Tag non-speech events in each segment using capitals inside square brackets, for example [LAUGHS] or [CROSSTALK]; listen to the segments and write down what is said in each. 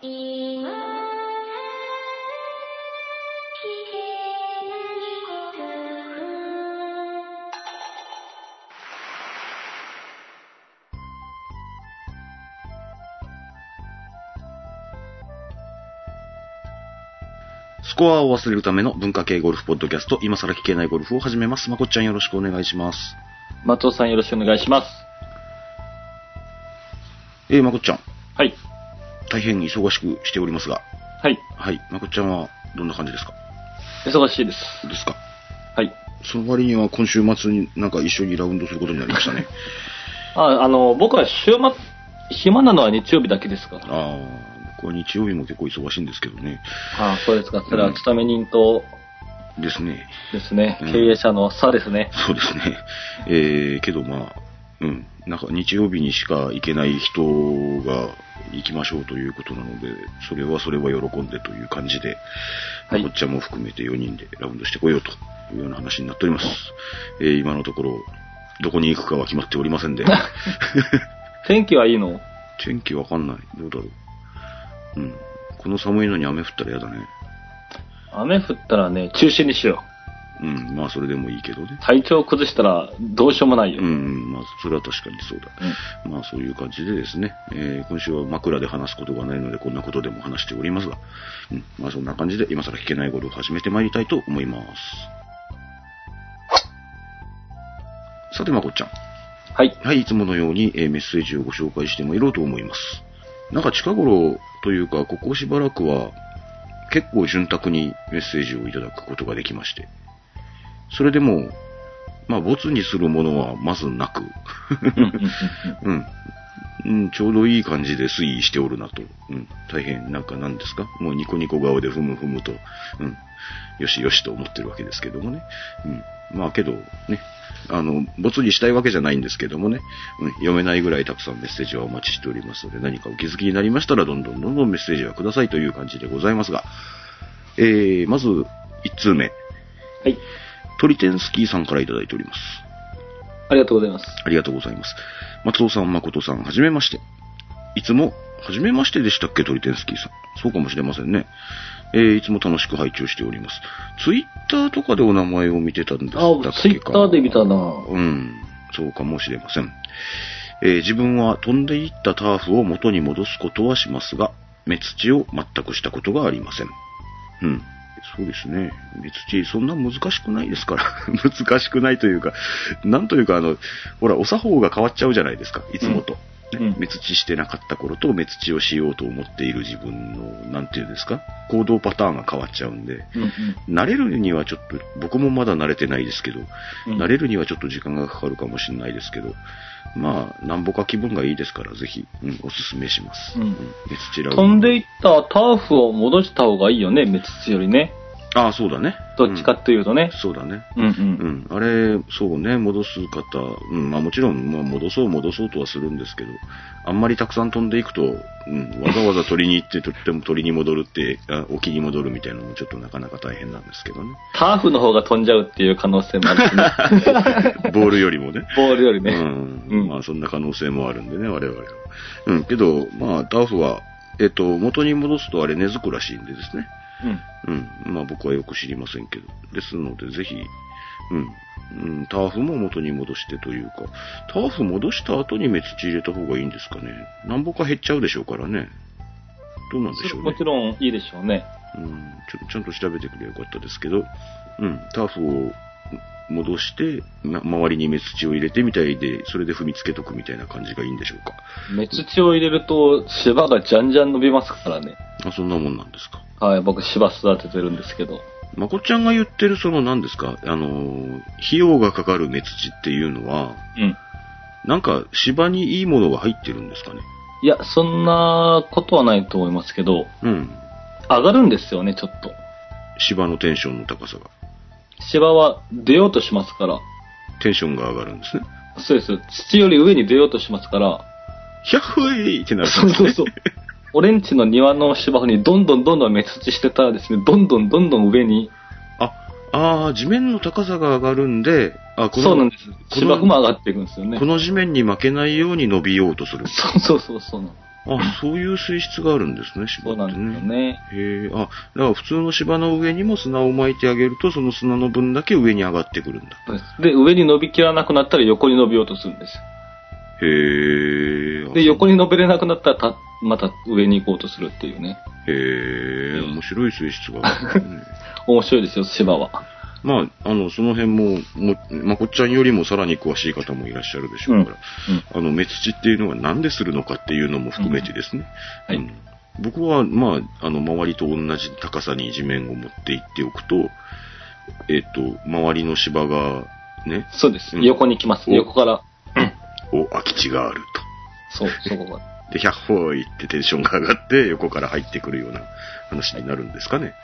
スコアを忘れるための文化系ゴルフポッドキャスト、今更聞けないゴルフを始めます。まこっちゃんよろしくお願いします。松尾さんよろしくお願いします。えー、まこっちゃん、はい。大変忙しくしておりますが、はい。はい、まこっちゃんはどんな感じですか？忙しいです。ですか？はい。その割には今週末になんか一緒にラウンドすることになりましたね。[LAUGHS] あ、あの、僕は週末、暇なのは日曜日だけですから。ああ、僕は日曜日も結構忙しいんですけどね。あそうですか。それは勤め人とですね。ですね、うん経営者の差ですね。そうですね。えー、けどまあ、うん。なんか日曜日にしか行けない人が行きましょうということなので、それはそれは喜んでという感じで、はいこっちゃんも含めて4人でラウンドしてこようというような話になっております。えー、今のところ、どこに行くかは決まっておりませんで、[LAUGHS] 天気はいいの？天気わかんない。どうだろう。うん。この寒いのに雨降ったら嫌だね。雨降ったらね、中止にしようん。まあそれでもいいけどねう。。体調崩したらどうしようもないよ。うん、まあ、それは確かにそうだ。うんまあ、そういう感じでですね、えー今週は枕で話すことがないので、こんなことでも話しておりますが、うん、まあ、そんな感じで、今更聞けないゴルフを始めてまいりたいと思います。さて、まこっちゃん。はい。はい、いつものように、えーメッセージをご紹介してまいろうと思います。なんか近頃というか、ここしばらくは、結構潤沢にメッセージをいただくことができまして。それでも、まあ、ボツにするものはまずなく、うん。うん、ちょうどいい感じで推移しておるなと。うん。大変、なんか何ですか？もうニコニコ顔でふむふむと、うん。よしよしと思ってるわけですけどもね。うん。まあけど、ね。あの、ボツにしたいわけじゃないんですけどもね。うん。読めないぐらいたくさんメッセージはお待ちしておりますので、何かお気づきになりましたら、どんどんどんどんメッセージはくださいという感じでございますが。えー、まず、1通目。はい。トリテンスキーさんからいただいております。ありがとうございます。ありがとうございます。松尾さん、誠さん、はじめまして。いつも、はじめましてでしたっけ、トリテンスキーさん。そうかもしれませんね。えー、いつも楽しく拝聴しております。ツイッターとかでお名前を見てたんですかあ、ツイッターで見たなうん、そうかもしれません。えー自分は飛んでいったターフを元に戻すことはしますが、目土を全くしたことがありません。うん。そうですね。目土、そんな難しくないですから。[LAUGHS] 難しくないというか、なんというか、あの、ほら、お作法が変わっちゃうじゃないですか、いつもと。うん目土してなかった頃と目土をしようと思っている自分の、なんていうんですか、行動パターンが変わっちゃうんで、うんうん。慣れるにはちょっと、僕もまだ慣れてないですけど、うん。慣れるにはちょっと時間がかかるかもしれないですけど、まあ、なんぼか気分がいいですから、ぜひ、うん、おすすめします。うん。目土ラウンド飛んでいったターフを戻した方がいいよね、滅土よりね。ああ、そうだね。どっちかっていうとねうん。そうだね。うんう。うんん、あれ、そうね、戻す方、うん、まあもちろん、まあ戻そう戻そうとはするんですけど、あんまりたくさん飛んでいくと、うん、わざわざ取りに行って、とっても取りに戻るって、あ沖に戻るみたいなのもちょっとなかなか大変なんですけどね。ターフの方が飛んじゃうっていう可能性もあるしね。[LAUGHS] ボールよりもね。ボールよりね。うん。うんまあそんな可能性もあるんでね、我々は。うん、けど、まあターフは、えっと、元に戻すとあれ根付くらしいんでですね。うん。うん。まあ僕はよく知りませんけど。ですので、ぜひ、うん。うん、ターフも元に戻してというか、ターフ戻した後に目土入れた方がいいんですかね。なんぼか減っちゃうでしょうからね。どうなんでしょうね。もちろんいいでしょうね。うん、ちょちゃんと調べてくればよかったですけど、うん、ターフを戻して、ま周りに目土を入れてみたいで、それで踏みつけとくみたいな感じがいいんでしょうか。目土を入れると芝がじゃんじゃん伸びますからね。あ、そんなもんなんですか。はい、僕芝育ててるんですけど。まこっちゃんが言ってるその何ですか、あのー、費用がかかる目土っていうのは、うん。なんか芝にいいものが入ってるんですかね？いや、そんなことはないと思いますけど、うん。上がるんですよね、ちょっと。芝のテンションの高さが。芝は出ようとしますから。テンションが上がるんですね。そうです。土より上に出ようとしますから。ひゃっほいってなるね。そうそうそう。俺んちの庭の芝生にどんどんどんどん目土してたらですね、どんどんどんどん上に、あ、ああ、地面の高さが上がるんで、あ、この、そうなんです。芝生も上がっていくんですよねこ。の地面に負けないように伸びようとする。そうそうそうそう。あ、そういう性質があるんですね、[LAUGHS] 芝そうってね。なんですよね。へえ、あ、だから普通の芝の上にも砂を巻いてあげると、その砂の分だけ上に上がってくるんだ。で、上に伸びきらなくなったら横に伸びようとするんですよ。へえ。で、横に伸びれなくなったらた、また上に行こうとするっていうね。へえ、面白い性質があるね。[LAUGHS] 面白いですよ、芝は。まあ、あの、その辺も、もまこっちゃんよりもさらに詳しい方もいらっしゃるでしょうから、あの、目土っていうのが何でするのかっていうのも含めてですね。はいうん僕は、まあ、あの、周りと同じ高さに地面を持っていっておくと、えっ、と、周りの芝が、ね、そうです。うん横に来ます。お横から。お、空き地があるそう、そこが。と。[LAUGHS] で、100歩いってテンションが上がって、横から入ってくるような話になるんですかね。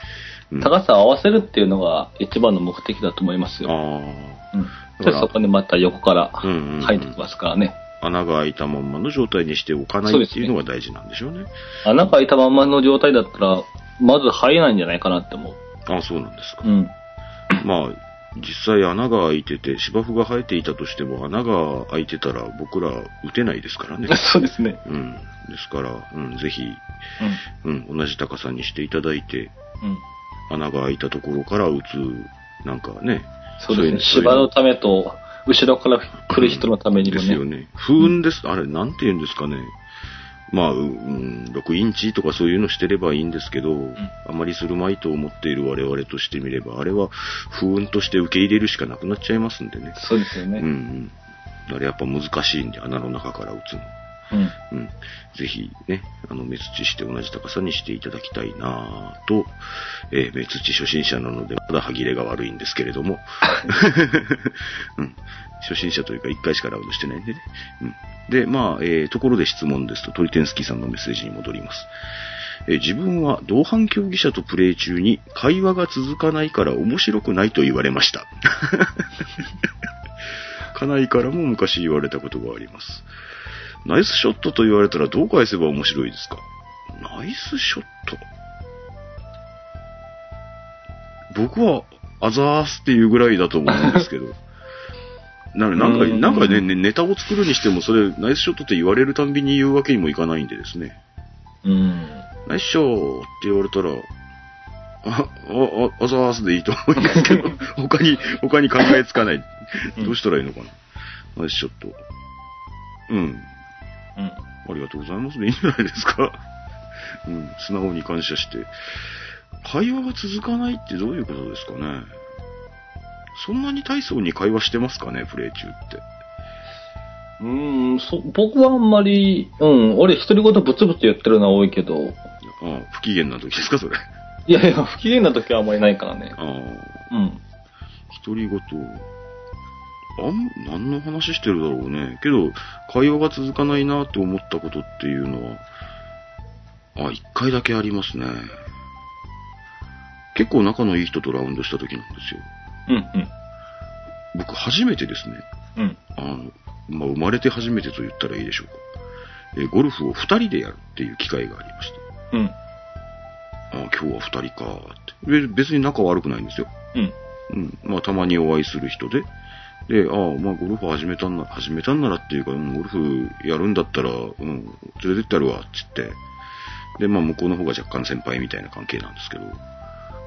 うん、高さを合わせるっていうのが一番の目的だと思いますよ。あうん。で、そこにまた横からうんうんうん入ってきますからね。あ、穴が開いたまんまの状態にしておかないっていうのが大事なんでしょうね。穴が開いたまんまの状態だったら、まず入れないんじゃないかなって思う。あそうなんですか。うん。まあ、実際穴が開いてて、芝生が生えていたとしても、穴が開いてたら僕ら打てないですからね。[LAUGHS] そうですね。うん。ですから、うん、ぜひ、うん。うん、同じ高さにしていただいて、うん。穴が開いたところから打つ、なんかね。そうですね。芝のためと、後ろから来る人のためにもね。ですよね。風雲です。あれ、なんて言うんですかね。まあ、ううん、6インチとかそういうのしてればいいんですけど、あまりするまいと思っている我々としてみれば、あれは風雲として受け入れるしかなくなっちゃいますんでね。そうですよね。うんうん。あれやっぱ難しいんで、穴の中から打つの。うん。うん。ぜひね、あの、目土して同じ高さにしていただきたいなぁと、えー目土初心者なので、まだ歯切れが悪いんですけれども、[LAUGHS] うん。初心者というか、一回しかラウンドしてないんでね。うん。で、まあ、えーところで質問ですと、トリテンスキーさんのメッセージに戻ります。えー自分は同伴競技者とプレイ中に会話が続かないから面白くないと言われました。[LAUGHS] 家内からも昔言われたことがあります。ナイスショットと言われたらどう返せば面白いですか？ナイスショット僕は、アザースっていうぐらいだと思うんですけど。[LAUGHS] ななんか、うんなんかね、ねネタを作るにしても、それ、ナイスショットって言われるたんびに言うわけにもいかないんでですね。うん。ナイスショーって言われたら、あ、あ、あ、アザースでいいと思うんですけど、[LAUGHS] 他に、他に考えつかない。どうしたらいいのかな。ナイスショット。うん。うん。ありがとうございますね。いいんじゃないですか。[LAUGHS] うん、素直に感謝して。会話が続かないってどういうことですかね。そんなに大層に会話してますかね、プレイ中って。うーん、そ、僕はあんまり、うん、俺独り言ブツブツ言ってるのは多いけど、ああ不機嫌な時ですか、それ。いやいや、不機嫌な時はあんまりないからね。ああ、うん。独り言。あん、何の話してるだろうね。けど、会話が続かないなって思ったことっていうのは、あ、一回だけありますね。結構仲のいい人とラウンドした時なんですよ。うん、うん。僕初めてですね、うん。あの、まあ、生まれて初めてと言ったらいいでしょうか。えーゴルフを二人でやるっていう機会がありました。うん。あ今日は二人かーって。べ別に仲悪くないんですよ。うん。うん。まあ、たまにお会いする人で。で、ああ、まあ、ゴルフ始めたんな、始めたんならっていうか、うん、ゴルフやるんだったら、うん、連れてってやるわ、つって。で、まあ、向こうの方が若干先輩みたいな関係なんですけど。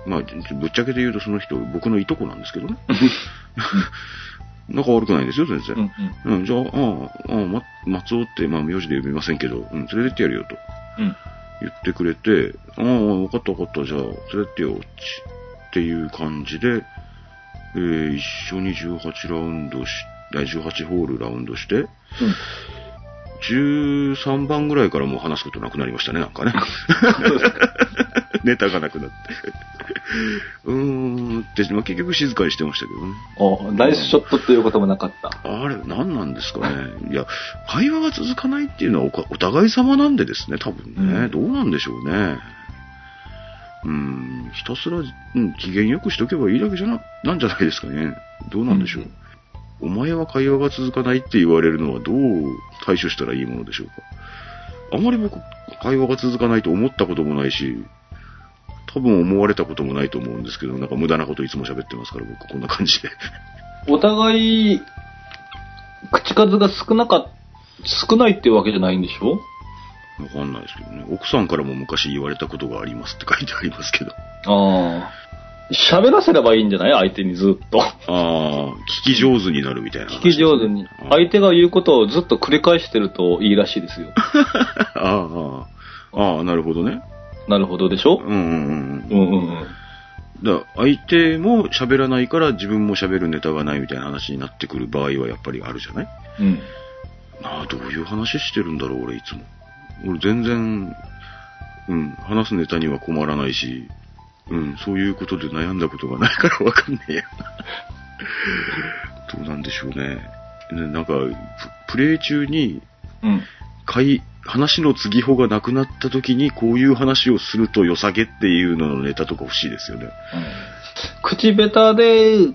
まあ、ぶっちゃけて言うとその人、僕のいとこなんですけどね。[LAUGHS] 仲悪くないんですよ、全然。うん。うん、じゃあ、ああ、ああ、ま、松尾って、まあ、名字で呼びませんけど、うん、連れてってやるよとうん。言ってくれて、ああ、わかったわかった、じゃあ、連れてってよ、ちっていう感じで、えー、一緒に18ラウンドし、第18ホールラウンドして、13番ぐらいからもう話すことなくなりましたね、なんかね。[LAUGHS] ネタがなくなって。うーんって、まあ、結局静かにしてましたけどね。おナイスショットっていうこともなかった。あれ、何なんですかね。いや、会話が続かないっていうのはお互い様なんでですね、多分ね。うんどうなんでしょうね。うん、ひたすら、うん、機嫌よくしとけばいいだけじゃな、なんじゃないですかね。どうなんでしょう。うんお前は会話が続かないって言われるのはどう対処したらいいものでしょうか。あまり僕、会話が続かないと思ったこともないし、多分思われたこともないと思うんですけど、なんか無駄なこといつも喋ってますから、僕こんな感じで。お互い、口数が少なか、少ないっていうわけじゃないんでしょ？わかんないですけどね。奥さんからも昔言われたことがありますって書いてありますけど。ああ。喋らせればいいんじゃない相手にずっと。ああ、聞き上手になるみたいな話聞き上手に。あ相手が言うことをずっと繰り返してるといいらしいですよ。[LAUGHS] ああ、ああ、なるほどね。なるほどでしょ？うんうんうんう。んうんうん。だ相手も喋らないから自分も喋るネタがないみたいな話になってくる場合はやっぱりあるじゃない？うん。なあ、どういう話してるんだろう、俺いつも。俺全然、うん、話すネタには困らないし、うん、そういうことで悩んだことがないからわかんねえや。[LAUGHS] どうなんでしょうね。ねなんか、ププレイ中に、うん。会、話の継ぎ穂がなくなった時にこういう話をすると良さげっていうののネタとか欲しいですよね。口下手で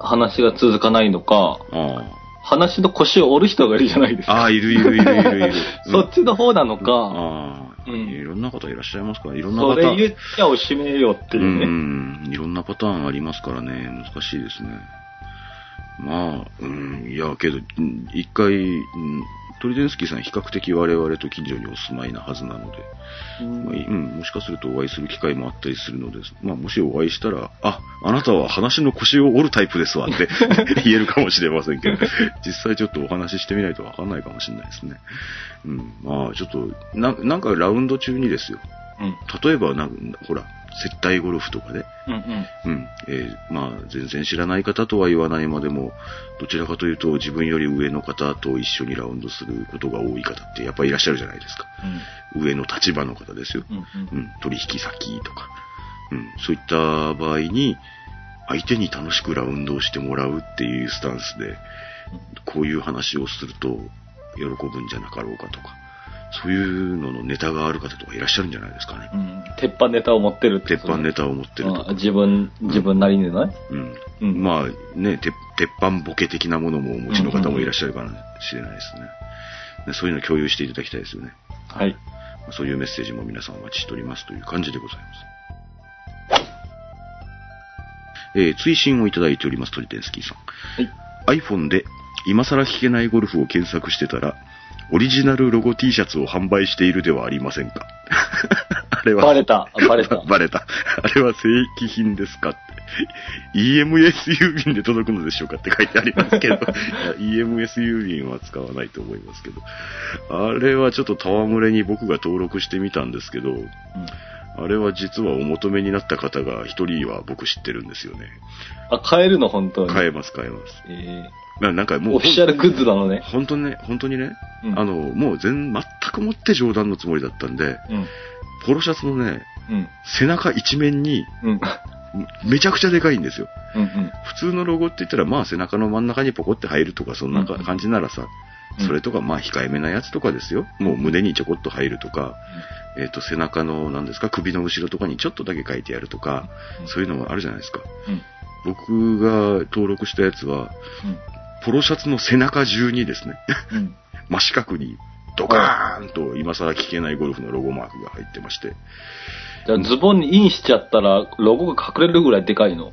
話が続かないのか、あ話の腰を折る人がいるじゃないですあ。か。ああ、いるいるいるいるいる。[LAUGHS] そっちの方なのか、ああ、うんいろんな方いらっしゃいますから、いろんなパターン。それ言っちゃおしめよっていうね。うん、いろんなパターンありますからね、難しいですね。まあ、うん、いや、けど、うん一回、うんトリデンスキーさん比較的我々と近所にお住まいなはずなので、まあいうん、もしかするとお会いする機会もあったりするので、まあ、もしお会いしたら、あ、あなたは話の腰を折るタイプですわって [LAUGHS] 言えるかもしれませんけど、実際ちょっとお話ししてみないとわかんないかもしれないですね。うん、まあ、ちょっと、ななんかラウンド中にですよ、うん。例えばなんか、ほら、接待ゴルフとかで、うんうん。うん、えーまあ、全然知らない方とは言わないまでも、どちらかというと自分より上の方と一緒にラウンドすることが多い方ってやっぱりいらっしゃるじゃないですか。上の立場の方ですよ。うんうんうん、取引先とか。うん、そういった場合に、相手に楽しくラウンドをしてもらうっていうスタンスで、こういう話をすると喜ぶんじゃなかろうかとか、そういうののネタがある方とかいらっしゃるんじゃないですかね。うん。鉄板ネタを持ってるって鉄板ネタを持ってるとか。あ自分、自分なりにね。うん。うんまあね、鉄鉄板ボケ的なものもお持ちの方もいらっしゃるかもしれないですね。でそういうのを共有していただきたいですよね。はい。まあそういうメッセージも皆さんお待ちしておりますという感じでございます。えー、追伸をいただいております、トリテンスキーさん。はい。iPhone で今更聞けないゴルフを検索してたら、オリジナルロゴ T シャツを販売しているではありませんか？[LAUGHS] あれは、バレた。バレた。[LAUGHS] バレた。あれは正規品ですかって。EMS 郵便で届くのでしょうかって書いてありますけど、[LAUGHS] EMS 郵便は使わないと思いますけど、あれはちょっと戯れに僕が登録してみたんですけど、あれは実はお求めになった方が一人は僕知ってるんですよね。あ、買えるの？本当に。買えます、買えます。えななんかーもう、オフィシャルグッズなのね。本当にね、本当にね、うんあの、もう全、全くもって冗談のつもりだったんで、うん。ポロシャツのね、うん。背中一面に、うん。めちゃくちゃでかいんですよ。うん。うん。普通のロゴって言ったら、まあ背中の真ん中にポコって入るとか、そんな感じならさ、うんそれとか、まあ控えめなやつとかですよ。もう胸にちょこっと入るとか、えっ、と、背中の、なんですか、首の後ろとかにちょっとだけ書いてやるとか、うんそういうのもあるじゃないですか。うん。僕が登録したやつは、ポロシャツの背中中にですね、うん。うん。真四角に、ドカーンと今更聞けないゴルフのロゴマークが入ってまして、じゃあズボンにインしちゃったら、ロゴが隠れるぐらいでかいの？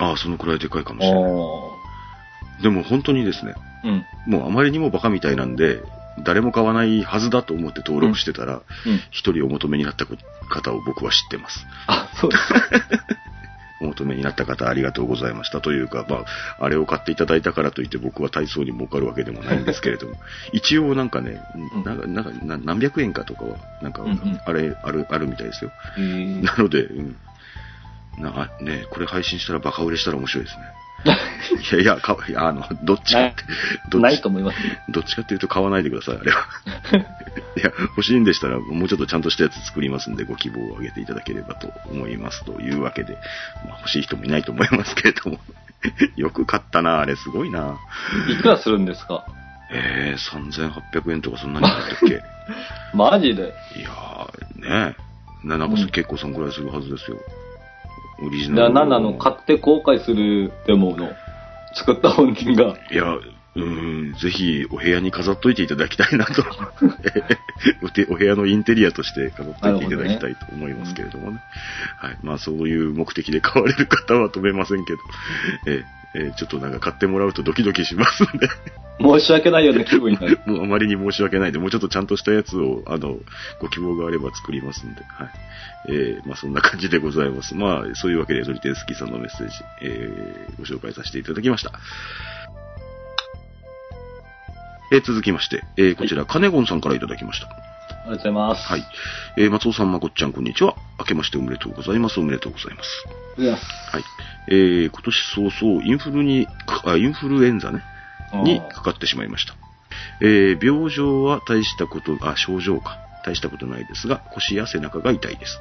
ああ、そのくらいでかいかもあしれない。あ。でも本当にですね、うん。もうあまりにもバカみたいなんで、誰も買わないはずだと思って登録してたら、うん。一、人お求めになった方を僕は知ってます。あ、そうです。[LAUGHS] お求めになった方ありがとうございましたというか、まあ、あれを買っていただいたからといって僕は体操に儲かるわけでもないんですけれども、[LAUGHS] 一応なんかね、うんなんか、なんかな何百円かとかは、なんかあれ、ある、あるみたいですよ。なので、うん。な、あね、これ配信したらバカ売れしたら面白いですね。[LAUGHS] いやいや、かいやあの、どっちかって、どっちと思います。どっちかっていうと買わないでください、あれは。[LAUGHS] いや、欲しいんでしたら、もうちょっとちゃんとしたやつ作りますんで、ご希望をあげていただければと思います。というわけで、まあ、欲しい人もいないと思いますけれども。[LAUGHS] よく買ったな、あれすごいな。いくらするんですか？えー、3800円とかそんなに買ったっけ？マジで？いやー、ねえ。ななんか結構そんぐらいするはずですよ。オリジじナル。何なの？買って後悔するデモの作った本人が。いや、うーん、ぜひお部屋に飾っといていただきたいなと。[LAUGHS] お部屋のインテリアとして飾っといていただきたいと思いますけれどもね。はい。まあそういう目的で買われる方は止めませんけど、えええちょっとなんか買ってもらうとドキドキしますんで。申し訳ないような気分になる。[LAUGHS] もうあまりに申し訳ないんで、もうちょっとちゃんとしたやつを、あの、ご希望があれば作りますんで、はい。えー、まあそんな感じでございます。まあ、そういうわけで、トリテンスキーさんのメッセージ、えー、ご紹介させていただきました。えー、続きまして、えー、こちら、カネゴンさんからいただきました。ありがとうございます。はい。えー、松尾さん、まこっちゃん、こんにちは。明けましておめでとうございます。おめでとうございます。いや、はい。えー、今年早々、インフルに、あ、インフルエンザね、にかかってしまいました。えー、病状は大したこと、あ、症状か。大したことないですが、腰や背中が痛いです。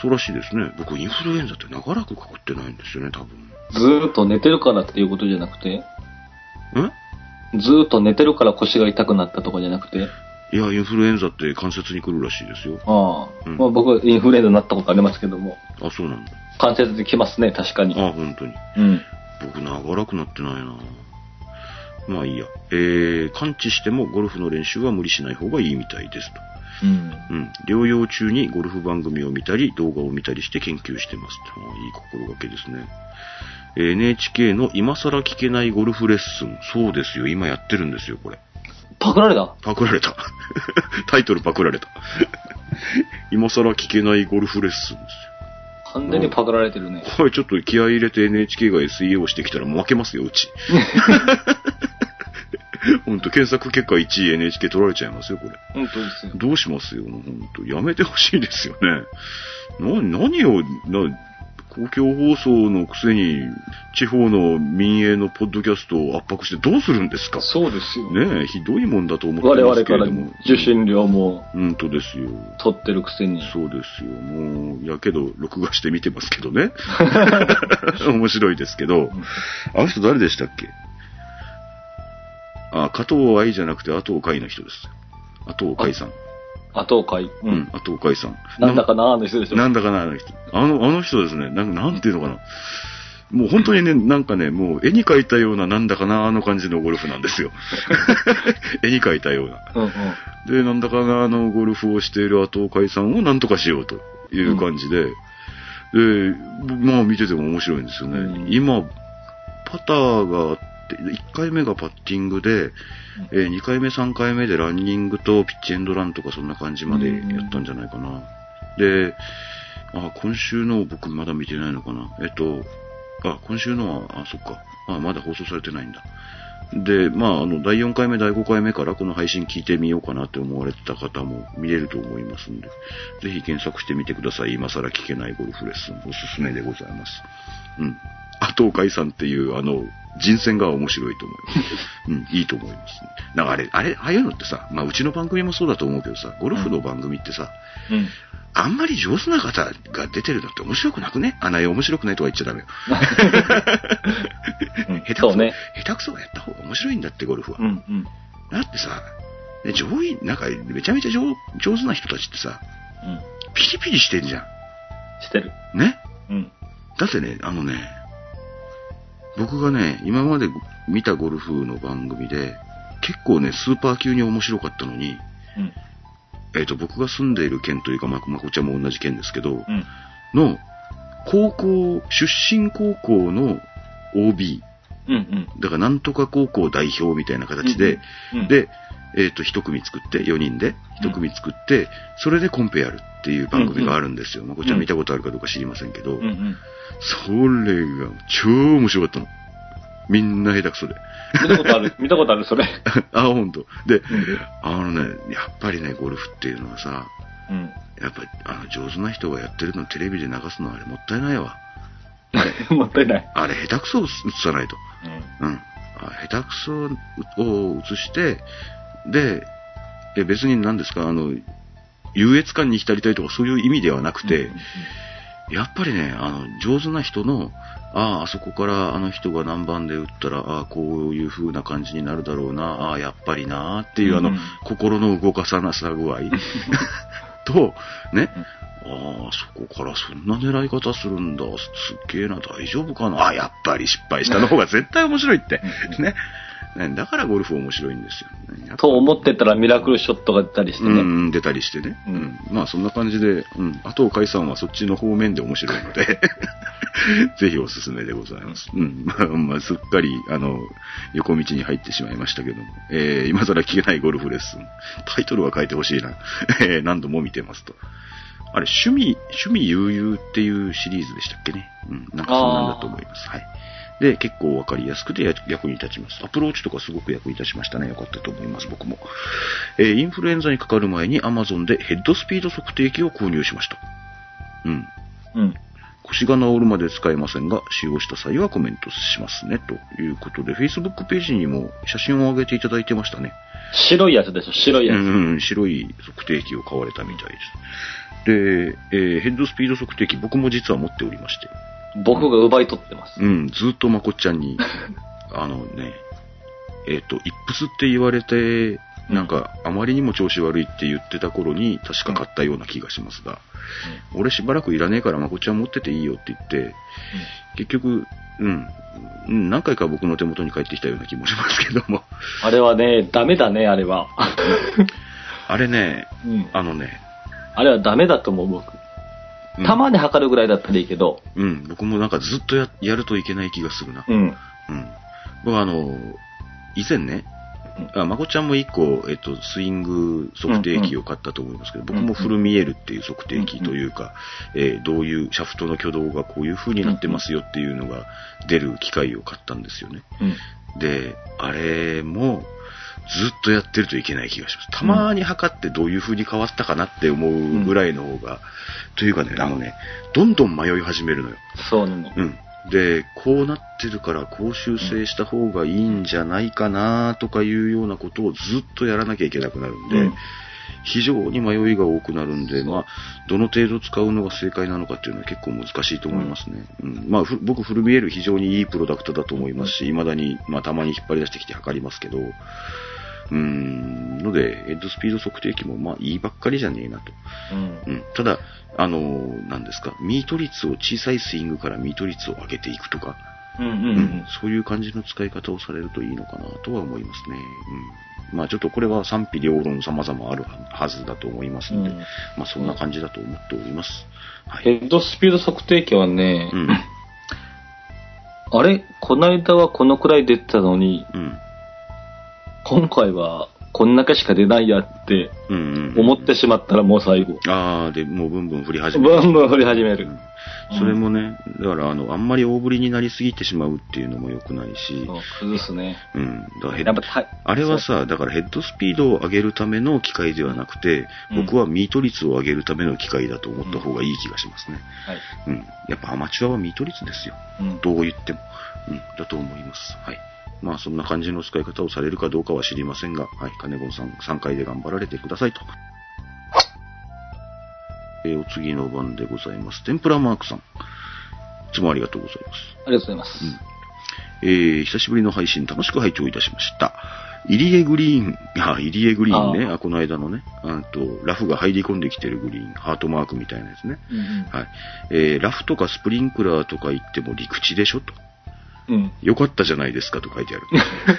そうらしいですね。僕、インフルエンザって長らくかかってないんですよね、多分。ずーっと寝てるからっていうことじゃなくて、んずーっと寝てるから腰が痛くなったとかじゃなくて、いや、インフルエンザって関節に来るらしいですよ。ああ、うんまあ、僕、インフルエンザになったことありますけども、あ、そうなんだ。関節できますね、確かに。あ、本当に。うん。僕、長らくなってないなまあいいや。えー、完治してもゴルフの練習は無理しない方がいいみたいですと。うん。うん。療養中にゴルフ番組を見たり、動画を見たりして研究してます。ああいい心がけですね。えー NHK の今更聞けないゴルフレッスン。そうですよ。今やってるんですよ、これ。パクられた？パクられた。[LAUGHS] タイトルパクられた。[LAUGHS] 今更聞けないゴルフレッスンです完全にパクられてるねよ。。これちょっと気合い入れて NHK が SEO をしてきたらもう負けますよ、うち。[LAUGHS] と、検索結果1位 NHK 取られちゃいますよ、これ。本当ですよ。どうしますよ、本当やめてほしいですよね。な、何を、な、公共放送のくせに、地方の民営のポッドキャストを圧迫してどうするんですか？そうですよ。ねえ、ひどいもんだと思って我ます々からけれども。受信料も本当ですよ。取ってるくせに。そうですよ。もう、やけど、録画して見てますけどね。[LAUGHS] 面白いですけど、あの人誰でしたっけ？あ、加藤愛じゃなくて、後尾海の人です。後尾海さん。後回。ううんん、。後尾海さん。なんだかなあの人でしょ。なんだかな、あの人。あの、あの人ですね、なんなんていうのかな。もう本当にね、なんかね、もう絵に描いたようななんだかな、あの感じのゴルフなんですよ。[LAUGHS] 絵に描いたような。うんうん。で、なんだかな、あの、ゴルフをしている後尾海さんをなんとかしようという感じで、で、まあ見てても面白いんですよね。うん今、パターがあって、1回目がパッティングで、えー2回目、3回目でランニングとピッチエンドランとかそんな感じまでやったんじゃないかな。で、あ、今週の僕まだ見てないのかな。えっと、あ、今週のは、あ、そっか。あ、まだ放送されてないんだ。で、まあ、あの、第4回目、第5回目からこの配信聞いてみようかなって思われてた方も見れると思いますんで、ぜひ検索してみてください。今更聞けないゴルフレッスン、おすすめでございます。うん。後尾海さんっていう、あの、人選が面白いと思います。うん、いいと思います、ね。なんかあれ、あれ、ああいうのってさ、まあ、うちの番組もそうだと思うけどさ、ゴルフの番組ってさ、うん。あんまり上手な方が出てるのって面白くなくね？あない面白くないとは言っちゃダメよ。うん [LAUGHS] 下手くそ、ね。下手くそがやった方が面白いんだって、ゴルフは。うんうん。だってさ、ね上位、なんか、めちゃめちゃ上上手な人たちってさ、うん。ピリピリしてんじゃしてる。ん。ね？うん。だってね、あのね、僕がね、今まで見たゴルフの番組で、結構ね、スーパー級に面白かったのに、うん。えっ、と、僕が住んでいる県というか、まこまこちゃんも同じ県ですけど、うん。の、高校、出身高校の OB、うんうん。だからなんとか高校代表みたいな形で、うん、で、えっ、と、一組作って、4人で一組作って、それでコンペやるっていう番組があるんですよ。まこちゃん見たことあるかどうか知りませんけど、うんうん。それが超面白かったの。みんな下手くそで。見たことある、[LAUGHS] 見たことある、それ？[LAUGHS] あ、ほんと。で、んあのね、やっぱりね、ゴルフっていうのはさ、うん。やっぱり、あの、上手な人がやってるのテレビで流すのはあれもったいないわ。もったいない。あれ下手くそを映さないと。うん。あ下手くそを映して、で、え別に何ですか、あの、優越感に浸りたいとかそういう意味ではなくて、やっぱりね、あの、上手な人の、ああ、あそこからあの人が何番で打ったら、ああ、こういう風な感じになるだろうな、ああ、やっぱりな、っていう、あの、うん心の動かさなさ具合。[LAUGHS] と、ね、ああ、そこからそんな狙い方するんだ、すっげえな、大丈夫かな、ああ、やっぱり失敗したの方が絶対面白いって。ね。ねだからゴルフ面白いんですよ、ね。と思ってたらミラクルショットが出たりしてね。うん、出たりしてね。ううんん。まあそんな感じで、うん。あと、海さんはそっちの方面で面白いので。[LAUGHS] ぜひおすすめでございます。うん。まあ、まあ、すっかり、あの、横道に入ってしまいましたけども。えー、今更聞けないゴルフレッスン。タイトルは変えてほしいな。えー、何度も見てますと。あれ、趣味、趣味悠々っていうシリーズでしたっけね。うん。なんかそんなんだと思います。はい。で、結構わかりやすくてや役に立ちます。アプローチとかすごく役に立ちましたね。よかったと思います、僕も。えーインフルエンザにかかる前に Amazon でヘッドスピード測定器を購入しました。うん。うん。腰が治るまで使えませんが、使用した際はコメントしますね。ということで、Facebook ページにも写真を上げていただいてましたね。白いやつでしょ、白いやつ。うんうん、白い測定器を買われたみたいです。で、えーヘッドスピード測定器、僕も実は持っておりまして、僕が奪い取ってます。うん、ずっとまこっちゃんに、[LAUGHS] あのね、えっ、と、イップスって言われて、なんか、あまりにも調子悪いって言ってた頃に、確か買ったような気がしますが、俺しばらくいらねえからまこっちゃん持ってていいよって言って、結局、うん、うん何回か僕の手元に帰ってきたような気もしますけども、あれはね、ダメだね、あれは。あれね、うん。あのね、あれはダメだと思う、僕。うんたまに測るぐらいだったらいいけど。うん、僕もなんかずっとややるといけない気がするな。うん。うん。僕あの、以前ね、あ、まこちゃんも一個、えっと、スイング測定器を買ったと思いますけど、僕もフルミエルっていう測定器というか、えーどういうシャフトの挙動がこういう風になってますよっていうのが出る機械を買ったんですよね。うん。で、あれも、ずっとやってるといけない気がします。たまに測ってどういう風に変わったかなって思うぐらいの方が、というかね、あのね、どんどん迷い始めるのよ。そうなの。うん。で、こうなってるから、こう修正した方がいいんじゃないかなとかいうようなことをずっとやらなきゃいけなくなるんで、うん非常に迷いが多くなるんで、まあ、どの程度使うのが正解なのかっていうのは結構難しいと思いますね。うん。まあ、ふ僕、フルミエル非常にいいプロダクトだと思いますし、未だに、まあ、たまに引っ張り出してきて測りますけど、うーん、ので、ヘッドスピード測定器も、まあ、いいばっかりじゃねえなと。うん。うん。ただ、あのー、何ですか、ミート率を小さいスイングからミート率を上げていくとか、うんうんううんん。そういう感じの使い方をされるといいのかなとは思いますね。うん。まあちょっとこれは賛否両論様々あるはずだと思いますので、うんまあそんな感じだと思っております。はい。ヘッドスピード測定器はね、うん。[LAUGHS] あれ？この間はこのくらい出てたのに、うん。今回はこんだけしか出ないやってうん、うん。思ってしまったらもう最後。ああ、で、もうブンブン振り始めるブンブン振り始める。それもね、だからあの、あんまり大振りになりすぎてしまうっていうのも良くないし、崩すね。うん。だからヘッあれはさ、だからヘッドスピードを上げるための機械ではなくて、うん僕はミート率を上げるための機械だと思った方がいい気がしますね。はい。うん。やっぱアマチュアはミート率ですよ。うん。どう言っても。うん。だと思います。はい。まあそんな感じの使い方をされるかどうかは知りませんが、はい。金子さん3回で頑張られてくださいと。えーお次の番でございます。天ぷらマークさん。いつもありがとうございます。ありがとうございます。えー久しぶりの配信楽しく拝聴いたしました。イリエグリーン、あ、イリエグリーンね、ああこの間のね、あと、ラフが入り込んできてるグリーン、ハートマークみたいなやつね。うんうんはい。えーラフとかスプリンクラーとか言っても陸地でしょと。うん。よかったじゃないですかと書いてある。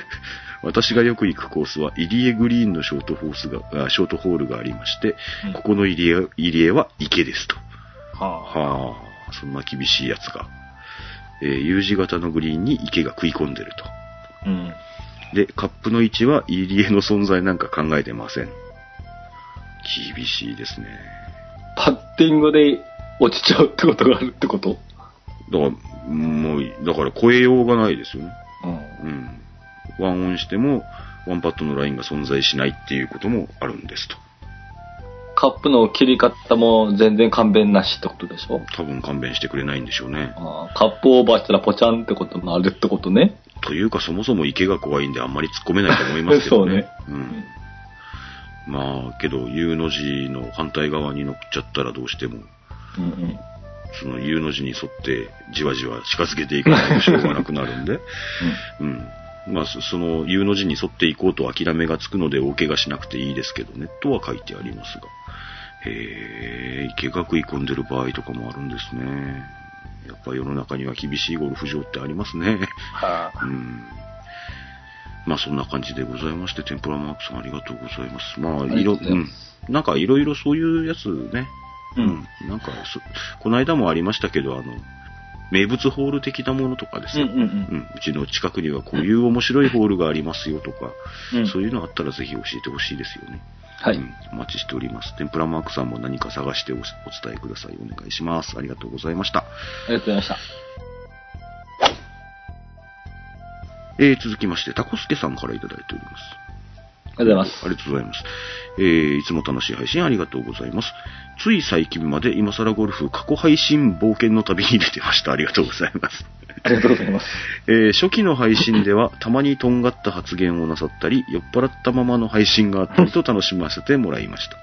[LAUGHS] 私がよく行くコースは、イリエグリーンのショートホースが、あショートホールがありまして、うんここのイリエ、イリエは池ですと。ははあ、そんな厳しいやつが。えー U 字型のグリーンに池が食い込んでると。あ。うん。で、カップの位置はイリエの存在なんか考えてません。厳しいですね。パッティングで落ちちゃうってことがあるってこと？だから、もう、だから超えようがないですよね。うん。うん。ワンオンしても、ワンパットのラインが存在しないっていうこともあるんですと。カップの切り方も全然勘弁なしってことでしょ？多分勘弁してくれないんでしょうね。あーカップオーバーしたらポチャンってこともあるってことね？というか、そもそも池が怖いんであんまり突っ込めないと思いますけどね。[LAUGHS] そううん。まあ、けど、U の字の反対側に乗っちゃったらどうしても、うんうん。その U の字に沿ってじわじわ近づけていかないとしょうがなくなるんで、うん。まあ、そその U の字に沿っていこうと諦めがつくので大怪我しなくていいですけどね、とは書いてありますが。へえ、池が食い込んでる場合とかもあるんですね。やっぱ世の中には厳しいゴルフ場ってありますね。はあうん。まあそんな感じでございまして、天ぷらマークさんありがとうございます。まあ、いろ、うん。なんかいろいろそういうやつね。うんなんかそ、この間もありましたけど、あの、名物ホール的なものとかですよ。うんうんうん。うちの近くにはこういう面白いホールがありますよとか、うんそういうのあったらぜひ教えてほしいですよね。はい。うん、お待ちしております。天ぷらマークさんも何か探しておお伝えください。お願いします。ありがとうございました。ありがとうございました。えー、続きまして、タコスケさんからいただいております。ありがとうございます。ありがとうございます。えー、いつも楽しい配信ありがとうございます。つい最近まで今更ゴルフ過去配信冒険の旅に出てました。ありがとうございます。ありがとうございます。[LAUGHS] えー初期の配信ではたまにとんがった発言をなさったり、酔っ払ったままの配信があったりと楽しませてもらいましたと。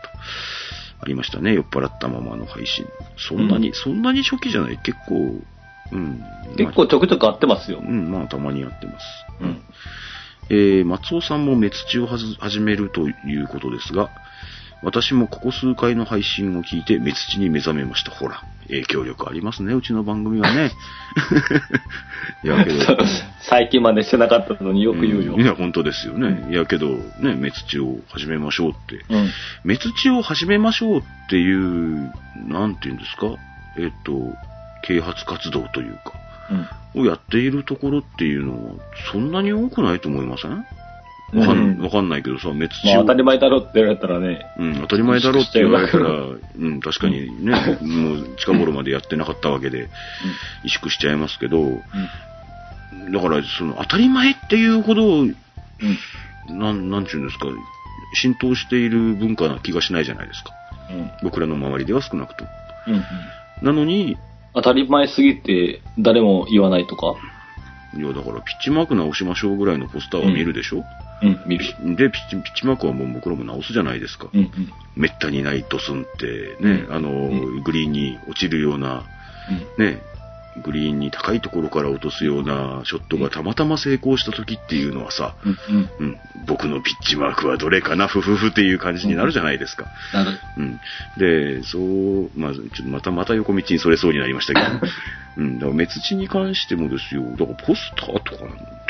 ありましたね、酔っ払ったままの配信。そんなに、うんそんなに初期じゃない結構、うん。結構ちょくちょく合ってますよまあ、う。ん、まあたまにやってます。うん。えー松尾さんも滅地をはず始めるということですが、私もここ数回の配信を聞いて滅地に目覚めました。ほら、影響力ありますね、うちの番組はね。い [LAUGHS] や、けど、最近までしてなかったのによく言うよ。んいや、本当ですよね。いや、けど、ね、滅地を始めましょうって。うん。滅地を始めましょうっていう、なんていうんですか？えっと、啓発活動というか、うん。をやっているところっていうのは、そんなに多くないと思いません？わかん,、うんわかんないけどさ、滅地まあを、当たり前だろって言われたらね。うん、当たり前だろって言われたら、萎うん、確かにね、もう近頃までやってなかったわけで、萎縮しちゃいますけど、だから、その、当たり前っていうほど、うん。なん、なんちゅうんですか、浸透している文化な気がしないじゃないですか。うん。僕らの周りでは少なくとも。うん。うん。なのに、当たり前すぎて誰も言わないとか？いや、だから、ピッチマーク直しましょうぐらいのポスターは見るでしょ、うん、見る。で、ピッチ、ピッチマークはもう僕らも直すじゃないですか。うん、うん。めったにないドスンってね、うんあの、うグリーンに落ちるような、ね、グリーンに高いところから落とすようなショットがたまたま成功した時っていうのはさ、うん、うん。うん、僕のピッチマークはどれかな、ふふふっていう感じになるじゃないですか。なる。うん。で、そう、まあ、ちょっとまた、また横道にそれそうになりましたけど、[LAUGHS] うん、だから滅地に関してもですよ、だからポスターとか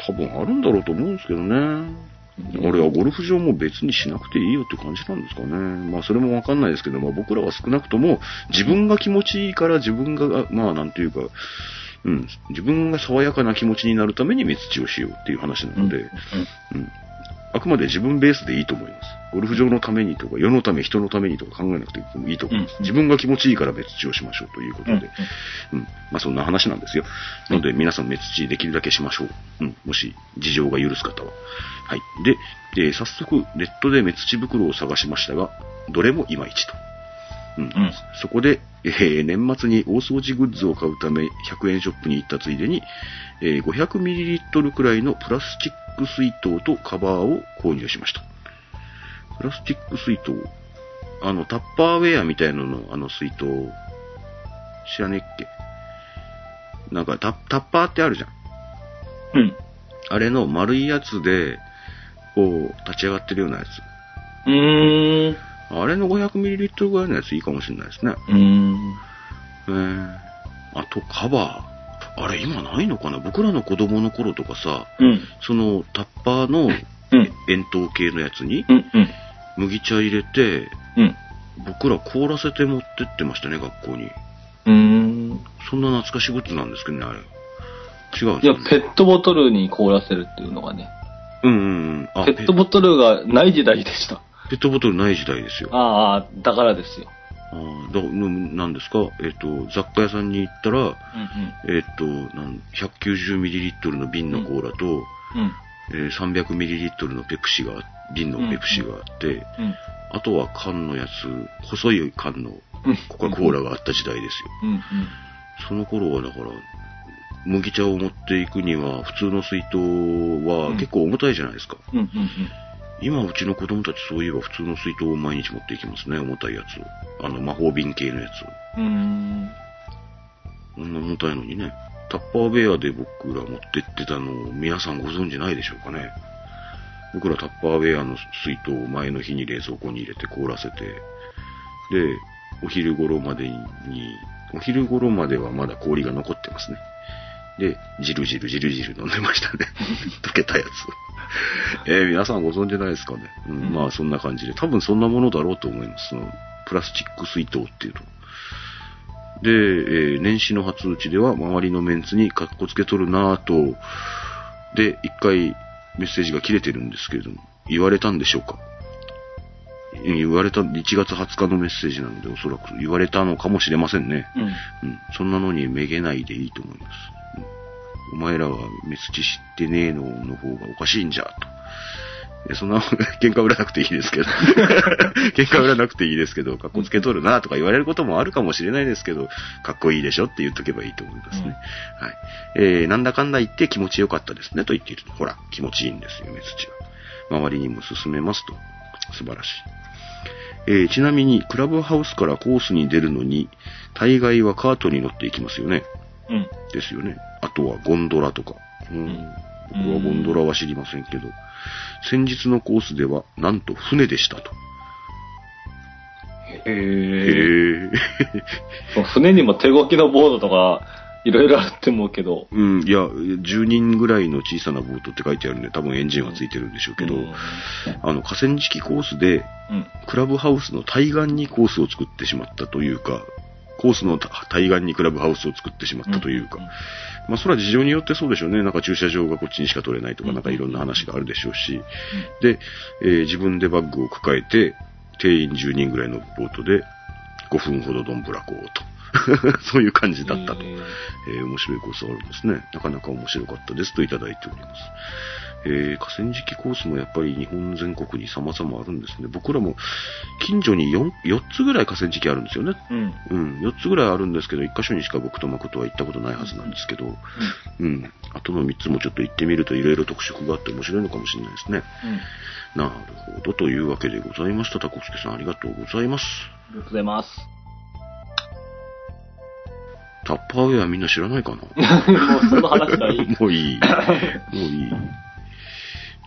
多分あるんだろうと思うんですけどね。あれはゴルフ場も別にしなくていいよって感じなんですかね。まあそれもわかんないですけど、まあ僕らは少なくとも自分が気持ちいいから自分が、あまあなんていうか、うん、自分が爽やかな気持ちになるために滅地をしようっていう話なので、うん、あくまで自分ベースでいいと思います。ゴルフ場のためにとか、世のため、人のためにとか考えなくていいと思います。うん自分が気持ちいいから滅地をしましょうということで、うんうん。まあそんな話なんですよ。なので皆さん滅地できるだけしましょう。うん。もし事情が許す方は。はい。で、えー早速ネットで滅地袋を探しましたが、どれもいまいちと。うん。んそこで、えー年末に大掃除グッズを買うため100円ショップに行ったついでに、えー 500ml くらいのプラスチック水筒とカバーを購入しました。プラスチック水筒あの、タッパーウェアみたいなの、あの水筒、知らねえっけ？なんかタ、タッパーってあるじゃん。うん。あれの丸いやつで、こう、立ち上がってるようなやつ。うーん。あれの 500ml ぐらいのやついいかもしれないですね。うーん。えー、あと、カバー。あれ、今ないのかな？僕らの子供の頃とかさ、うん。そのタッパーのうん。円筒形のやつに。麦茶入れて、うん。僕ら凍らせて持ってってましたね、学校に。うーん。そんな懐かしいグッズなんですけどね、あれ。違うんいや、ペットボトルに凍らせるっていうのがね。うんうんうん。あ、ペットボトルがない時代でした。ペットボトルない時代ですよ。ああ、だからですよ。あーだうんなんですか？えっ、と、雑貨屋さんに行ったら、うんえっ、と、なん 190ml の瓶のコーラと、うん。うん。えー 300ml のペプシが、瓶のペプシがあって、うん。あとは缶のやつ、細い缶のうん。コカ・コーラがあった時代ですよ。うん。うん。その頃はだから、麦茶を持っていくには、普通の水筒はうん結構重たいじゃないですか。うん。うん。今、うちの子供たちそういえば普通の水筒を毎日持っていきますね、重たいやつを。あの、魔法瓶系のやつを。うん。こんな重たいのにね。タッパーベアで僕ら持ってってたのを皆さんご存知ないでしょうかね。僕らタッパーベアの水筒を前の日に冷蔵庫に入れて凍らせて、で、お昼頃までに、お昼頃まではまだ氷が残ってますね。で、じるじるじるじる飲んでましたね。[LAUGHS] 溶けたやつ。えー皆さんご存知ないですかね？うん、うんまあそんな感じで。多分そんなものだろうと思います。そのプラスチック水筒っていうと。で、えー年始の初打ちでは周りのメンツにカッコつけとるなぁと、で、一回メッセージが切れてるんですけれども、言われたんでしょうか？言われた、1月20日のメッセージなので、おそらく言われたのかもしれませんね。うん。うん。そんなのにめげないでいいと思います。うん、お前らはメスチ知ってねえのの方がおかしいんじゃ、と。えそんな、[LAUGHS] 喧嘩売らなくていいですけど。[LAUGHS] 喧嘩売らなくていいですけど、かっこつけとるなとか言われることもあるかもしれないですけど、かっこいいでしょって言っとけばいいと思いますね。うんはい。えー、なんだかんだ言って気持ちよかったですねと言っていると。ほら、気持ちいいんですよ、メスチは。周りにも進めますと。素晴らしい。えーちなみに、クラブハウスからコースに出るのに、大概はカートに乗っていきますよね。うん。ですよね。あとはゴンドラとか。うん、僕はゴンドラは知りませんけど、先日のコースでは、なんと船でしたと。へ。え。[LAUGHS] 船にも手動きのボードとか、いろいろあるって思うけど。うん、いや、10人ぐらいの小さなボートって書いてあるんで、多分エンジンはついてるんでしょうけど、うんあの、河川敷コースで、うん。クラブハウスの対岸にコースを作ってしまったというか、コースの対岸にクラブハウスを作ってしまったというか、うんまあ、それは事情によってそうでしょうね。なんか駐車場がこっちにしか取れないとか、うんなんかいろんな話があるでしょうし、で、えー自分でバッグを抱えて、定員10人ぐらいのボートで、5分ほどどんぶらこうと。[LAUGHS] そういう感じだったと。えー面白いコースがあるんですね。なかなか面白かったですといただいております。えー河川敷コースもやっぱり日本全国に様々あるんですね。僕らも近所に 4, 4つぐらい河川敷あるんですよね。うん。うん、4つぐらいあるんですけど、1箇所にしか僕と誠は行ったことないはずなんですけど、うん、あとの3つもちょっと行ってみるといろいろ特色があって面白いのかもしれないですね。うん。なるほど。というわけでございました。タコスケさんありがとうございます。ありがとうございます。タッパーウェアみんな知らないかな？[LAUGHS] もうその話はいい。[LAUGHS] もういい。もういい。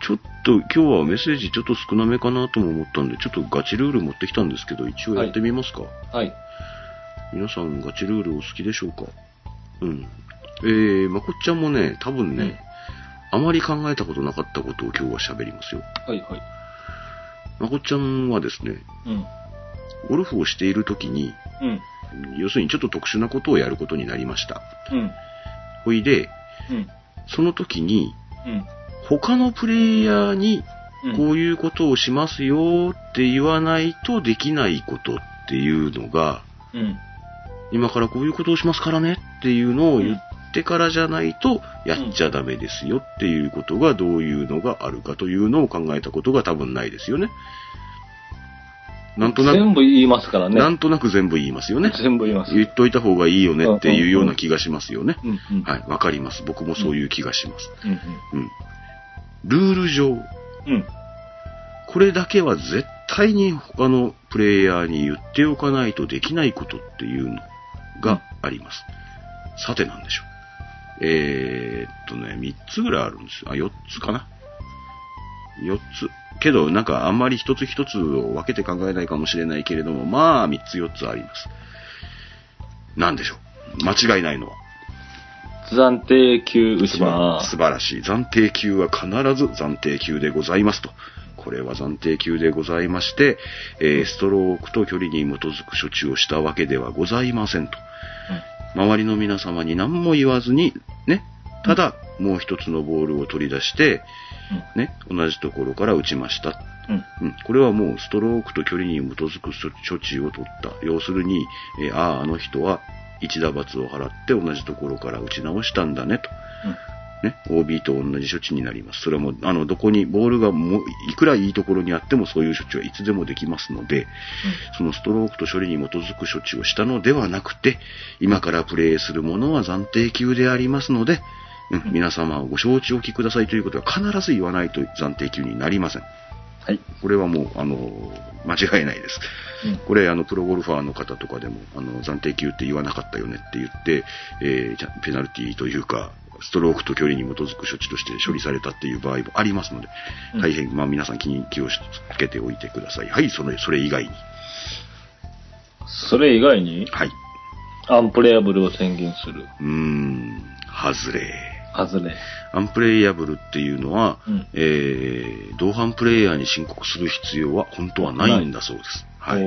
ちょっと今日はメッセージちょっと少なめかなとも思ったんで、ちょっとガチルール持ってきたんですけど、一応やってみますか？はい。皆さんガチルールお好きでしょうか？うん。えー、まこっちゃんもね、多分ね、あまり考えたことなかったことを今日は喋りますよ。はい、はい。まこっちゃんはですね、うん。ゴルフをしている時に、うん。要するにちょっと特殊なことをやることになりました。うん。ほいで、うん。その時に、うん。他のプレイヤーにうんこういうことをしますよって言わないとできないことっていうのが、うん。今からこういうことをしますからねっていうのを言ってからじゃないとやっちゃダメですよっていうことがどういうのがあるかというのを考えたことが多分ないですよね。なんとなく、全部言いますからね。なんとなく全部言いますよね。全部言います。言っといた方がいいよねっていうような気がしますよね。うん。うん。はい、わかります。僕もそういう気がします。うん。うん。ルール上、うん。これだけは絶対に他のプレイヤーに言っておかないとできないことっていうのがあります。さてなんでしょう。えー、っとね、3つぐらいあるんですよ。あ、4つかな。4つ。けど、なんかあんまり一つ一つを分けて考えないかもしれないけれども、まあ3つ4つあります。なんでしょう。間違いないのは。暫定級打ちま素晴らしい。暫定級は必ず暫定級でございますと。これは暫定級でございまして、えーストロークと距離に基づく処置をしたわけではございませんと。周りの皆様に何も言わずに、ね、ただ、もう一つのボールを取り出して、ね、同じところから打ちました。うん。うん、これはもうストロークと距離に基づく処処置を取った。要するに、えーああ、あの人は一打罰を払って同じところから打ち直したんだねと。ね、OB と同じ処置になります。それはもう、あの、どこに、ボールがもう、いくらいいところにあってもそういう処置はいつでもできますので、そのストロークと処理に基づく処置をしたのではなくて、今からプレイするものは暫定級でありますので、うん、皆様ご承知おきくださいということは必ず言わないと暫定級になりません。はい。これはもう、あの、間違いないです。うんこれ、あの、プロゴルファーの方とかでも、あの、暫定級って言わなかったよねって言って、えーペナルティというか、ストロークと距離に基づく処置として処理されたっていう場合もありますので、うん大変、まあ皆さん気に気をつけておいてください。はい、それ、それ以外に。それ以外に、はい。アンプレイアブルを宣言する。うーん、外れ。外れ。アンプレイヤブルっていうのは、うんえー、同伴プレイヤーに申告する必要は本当はないんだそうです。はい。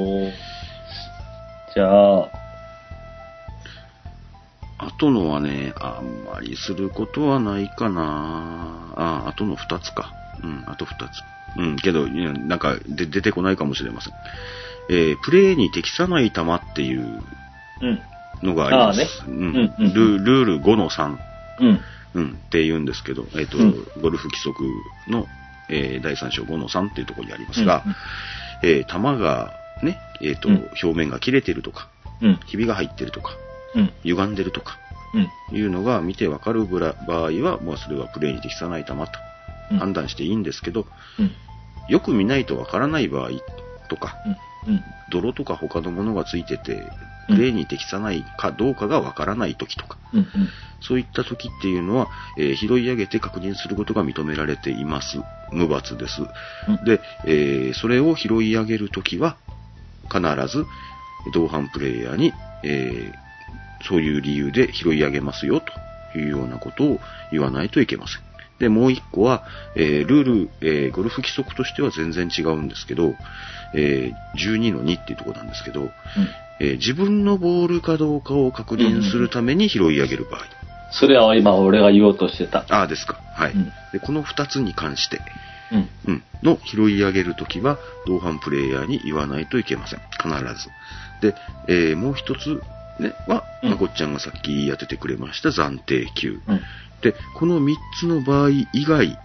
じゃあ、後のはね、あんまりすることはないかなあ、あとの2つか。うん、あと2つ。うん、けど、なんかで出てこないかもしれません。えープレイに適さない球っていううん。のがあります。うんうんうんルルール5の3。うん。うん、って言うんですけど、えっ、と、うんゴルフ規則の、えー第3章5の3っていうところにありますが、えー球がね、えっ、と、うん表面が切れてるとか、うん。ひびが入ってるとか、うん。歪んでるとか、うん。いうのが見てわかる場合は、まあそれはプレイに適さない球とうん。判断していいんですけど、うん。よく見ないとわからない場合とか、うん。泥とか他のものがついてて、うんプレイに適さないかどうかがわからない時とか、うん。うん。そういった時っていうのは、えー拾い上げて確認することが認められています。無罰です。うんで、えーそれを拾い上げるときは、必ず同伴プレイヤーに、えーそういう理由で拾い上げますよというようなことを言わないといけません。で、もう一個は、えールール、えーゴルフ規則としては全然違うんですけど、えー12の2っていうところなんですけど、えー自分のボールかどうかを確認するために拾い上げる場合。それは今俺が言おうとしてた。ああ、ですか。はい。うんで、この2つに関して、うん。うん、の拾い上げるときは、同伴プレイヤーに言わないといけません。必ず。で、えーもう一つ、ね、は、うんまこっちゃんがさっき当ててくれました暫定球。うん。で、この3つの場合以外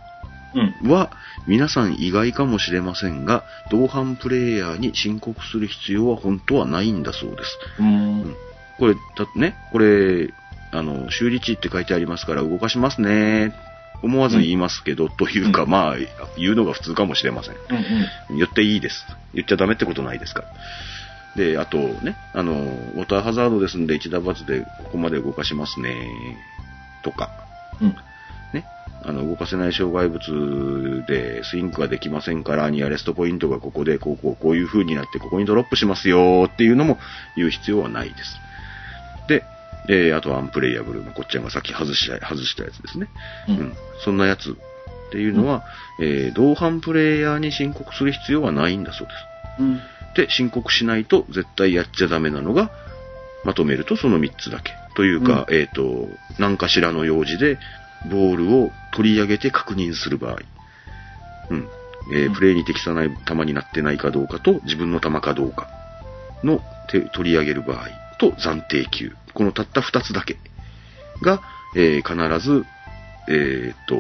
うん。は、皆さん意外かもしれませんが、同伴プレイヤーに申告する必要は本当はないんだそうです。うん。これ、たね、これ、あの、修理値って書いてありますから動かしますね。思わず言いますけど、というか、うんまあ、言うのが普通かもしれません。うん。言っていいです。言っちゃダメってことないですから。で、あとね、あの、ウォーターハザードですんで一打罰でここまで動かしますね。とか、うん。ね。あの、動かせない障害物でスイングができませんから、ニアレストポイントがここで、こう、こう、こういう風になって、ここにドロップしますよっていうのも言う必要はないです。で、えーあとはアンプレイヤブルのこっちゃんがさっき外した、外したやつですね。ううんん。そんなやつっていうのは、えー同伴プレイヤーに申告する必要はないんだそうです。うん。で、申告しないと絶対やっちゃダメなのが、まとめるとその3つだけ。というか、えっ、と、何かしらの用事で、ボールを取り上げて確認する場合。うん。えーうんプレイに適さない球になってないかどうかと、自分の球かどうかの手取り上げる場合と暫定球。このたった2つだけが、えー必ず、えっ、と、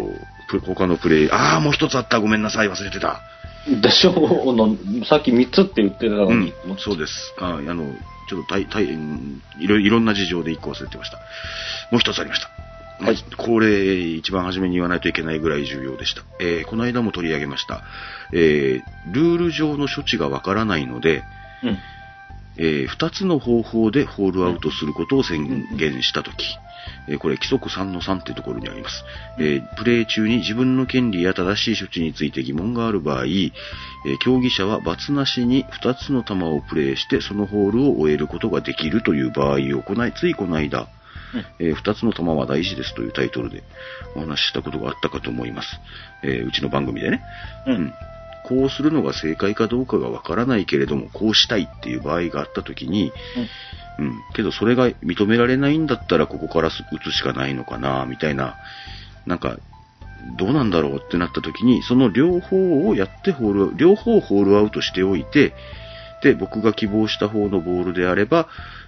プ他のプレイ、ああ、もう一つあった。ごめんなさい。忘れてた。でしょの、さっき3つって言ってたのうんに。、そうです。ああの、ちょっと大、大、うんいろいろんな事情で一個忘れてました。もう一つありました。はいこれ、一番初めに言わないといけないぐらい重要でした。えーこの間も取り上げました。えールール上の処置がわからないので、うん。えー二つの方法でホールアウトすることを宣言したとき、えーこれ規則3の3っていうところにあります。えープレイ中に自分の権利や正しい処置について疑問がある場合、えー競技者は罰なしに2つの球をプレイしてそのホールを終えることができるという場合を行い、ついこの間、え2つの球は大事ですというタイトルでお話ししたことがあったかと思います。えーうちの番組でね。うんうんこうするのが正解かどうかがわからないけれども、こうしたいっていう場合があったときに、うん。けどそれが認められないんだったらここから打つしかないのかな、みたいな、なんか、どうなんだろうってなった時に、その両方をやってホール、両方ホールアウトしておいて、で、僕が希望した方のボールであれば、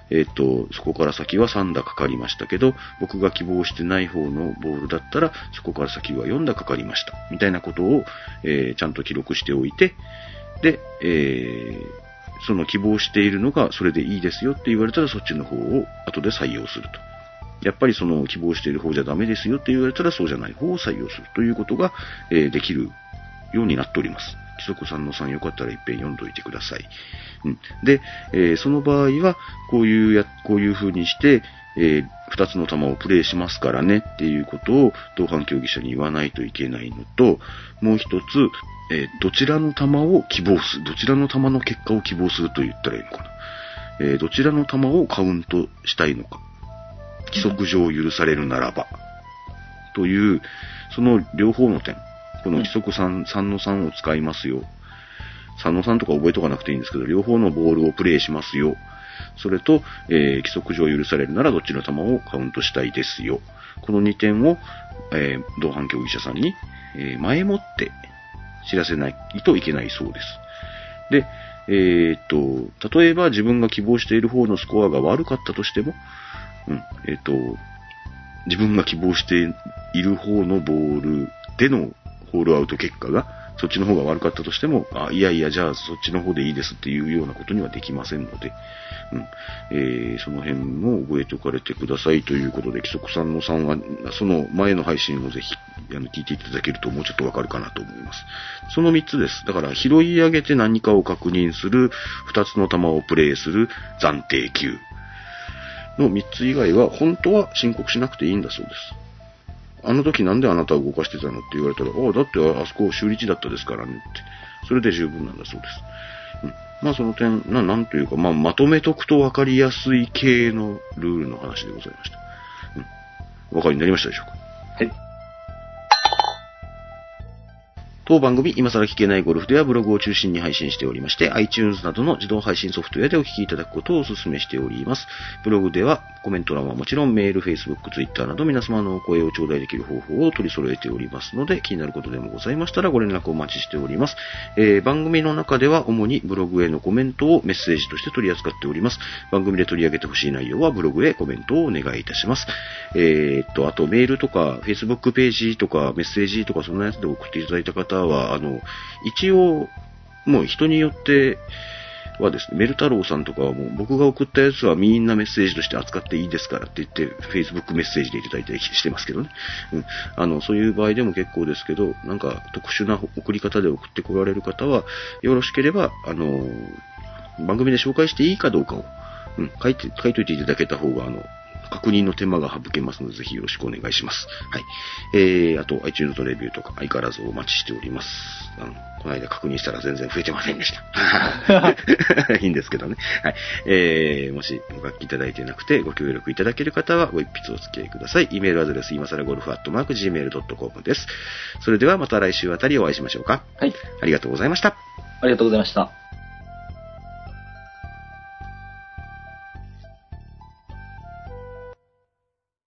えっ、と、そこから先は3打かかりましたけど、僕が希望してない方のボールだったら、そこから先は4打かかりました。みたいなことを、えーちゃんと記録しておいて、で、えーその希望しているのがそれでいいですよって言われたらそっちの方を後で採用すると。やっぱりその希望している方じゃダメですよって言われたらそうじゃない方を採用するということが、えーできるようになっております。規則3の3よかったら一遍読んどいてください。うん、で、えーその場合は、こういうや、こういう風にして、えー二つの球をプレイしますからねっていうことを同伴競技者に言わないといけないのと、もう一つ、えーどちらの球を希望する、どちらの球の結果を希望すると言ったらいいのかな。えーどちらの球をカウントしたいのか。規則上許されるならば。という、その両方の点。この規則 3, 3の3を使いますよ。3の3とか覚えとかなくていいんですけど、両方のボールをプレイしますよ。それと、えー規則上許されるならどっちの球をカウントしたいですよ。この2点を、えー同伴競技者さんに、えー前もって知らせないといけないそうです。で、えーっと、例えば自分が希望している方のスコアが悪かったとしても、うん、えーっと、自分が希望している方のボールでのホールアウト結果が、そっちの方が悪かったとしても、あ、いやいや、じゃあそっちの方でいいですっていうようなことにはできませんので、うん、えーその辺も覚えておかれてくださいということで、規則さんのさんは、その前の配信をぜひ、あの、聞いていただけるともうちょっとわかるかなと思います。その3つです。だから、拾い上げて何かを確認する、2つの球をプレイする、暫定球。の3つ以外は、本当は申告しなくていいんだそうです。あの時なんであなたを動かしてたのって言われたら、ああ、だってあそこ修理地だったですからねって。それで十分なんだそうです。うん。まあその点、な、なんというか、まあまとめとくとわかりやすい系のルールの話でございました。うん。お分かりになりましたでしょうか？はい。当番組、今更聞けないゴルフではブログを中心に配信しておりまして、iTunes などの自動配信ソフトウェアでお聞きいただくことをお勧めしております。ブログではコメント欄はもちろんメール、Facebook、Twitter など皆様のお声を頂戴できる方法を取り揃えておりますので、気になることでもございましたらご連絡お待ちしております。えー番組の中では主にブログへのコメントをメッセージとして取り扱っております。番組で取り上げてほしい内容はブログへコメントをお願いいたします。えーっと、あとメールとか Facebook ページとかメッセージとかそんなやつで送っていただいた方方は、あの、一応、もう人によってはですね、メル太郎さんとかはもう僕が送ったやつはみんなメッセージとして扱っていいですからって言って、Facebook メッセージでいただいたりしてますけどね。うん。あの、そういう場合でも結構ですけど、なんか特殊な送り方で送ってこられる方は、よろしければ、あの、番組で紹介していいかどうかを、うん、書いて、書いといていただけた方が、あの、確認の手間が省けますので、ぜひよろしくお願いします。はい。えー、あと、iTunes のレビューとか、相変わらずお待ちしております。あの、この間確認したら全然増えてませんでした。[LAUGHS] いいんですけどね。はい。えー、もしお書きいただいてなくて、ご協力いただける方はご一筆お付き合いください。イメールアドレス、今更ゴルフアットマーク Gmail.com です。それではまた来週あたりお会いしましょうか。はい。ありがとうございました。ありがとうございました。